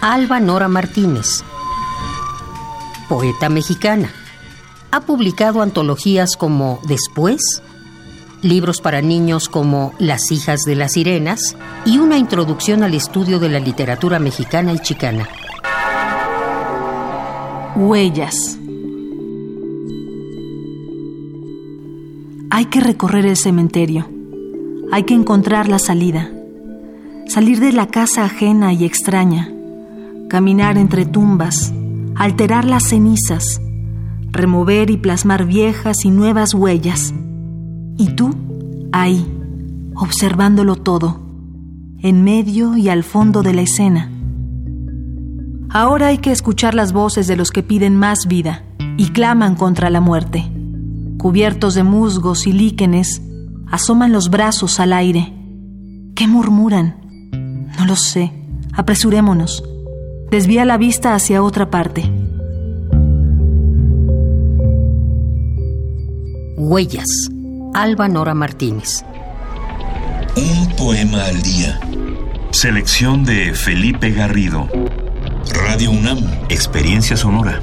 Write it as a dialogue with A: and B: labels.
A: Alba Nora Martínez, poeta mexicana. Ha publicado antologías como Después, libros para niños como Las hijas de las sirenas y una introducción al estudio de la literatura mexicana y chicana.
B: Huellas. Hay que recorrer el cementerio. Hay que encontrar la salida. Salir de la casa ajena y extraña. Caminar entre tumbas. Alterar las cenizas. Remover y plasmar viejas y nuevas huellas y tú, ahí, observándolo todo, en medio y al fondo de la escena. Ahora hay que escuchar las voces de los que piden más vida y claman contra la muerte. Cubiertos de musgos y líquenes, asoman los brazos al aire. ¿Qué murmuran? No lo sé. Apresurémonos. Desvía la vista hacia otra parte.
A: Huellas Alba Nora Martínez.
C: Un poema al día.
D: Selección de Felipe Garrido.
C: Radio UNAM.
D: Experiencia sonora.